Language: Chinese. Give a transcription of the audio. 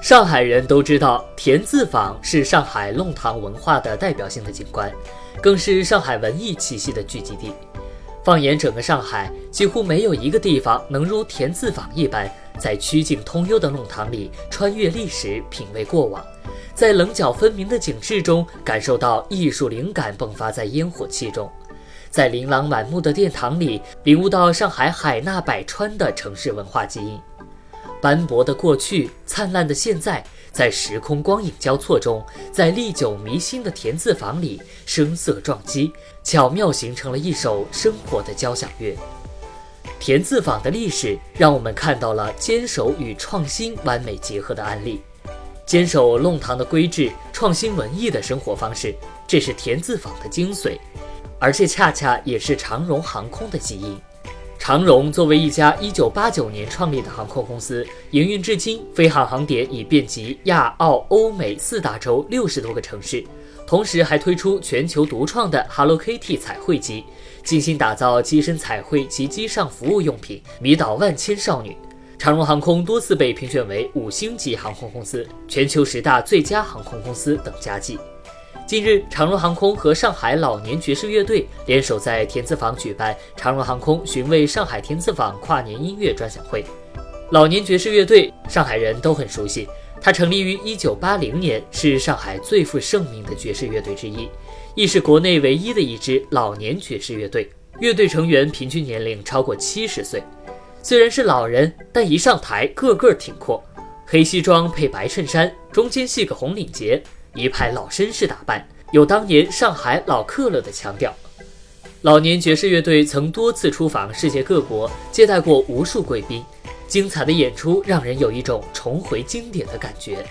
上海人都知道，田字坊是上海弄堂文化的代表性的景观，更是上海文艺气息的聚集地。放眼整个上海，几乎没有一个地方能如田字坊一般，在曲径通幽的弄堂里穿越历史，品味过往，在棱角分明的景致中感受到艺术灵感迸发在烟火气中，在琳琅满目的殿堂里领悟到上海海纳百川的城市文化基因。斑驳的过去，灿烂的现在，在时空光影交错中，在历久弥新的田字坊里，声色撞击，巧妙形成了一首生活的交响乐。田字坊的历史，让我们看到了坚守与创新完美结合的案例。坚守弄堂的规制，创新文艺的生活方式，这是田字坊的精髓，而这恰恰也是长荣航空的基因。长荣作为一家1989年创立的航空公司，营运至今，飞航航点已遍及亚澳欧美四大洲六十多个城市，同时还推出全球独创的 Hello Kitty 彩绘机，精心打造机身彩绘及机上服务用品，迷倒万千少女。长荣航空多次被评选为五星级航空公司、全球十大最佳航空公司等佳绩。近日，长荣航空和上海老年爵士乐队联手在田字坊举办长荣航空寻味上海田字坊跨年音乐专享会。老年爵士乐队，上海人都很熟悉，它成立于1980年，是上海最负盛名的爵士乐队之一，亦是国内唯一的一支老年爵士乐队。乐队成员平均年龄超过七十岁，虽然是老人，但一上台个个挺阔，黑西装配白衬衫，中间系个红领结。一派老绅士打扮，有当年上海老克勒的腔调。老年爵士乐队曾多次出访世界各国，接待过无数贵宾，精彩的演出让人有一种重回经典的感觉。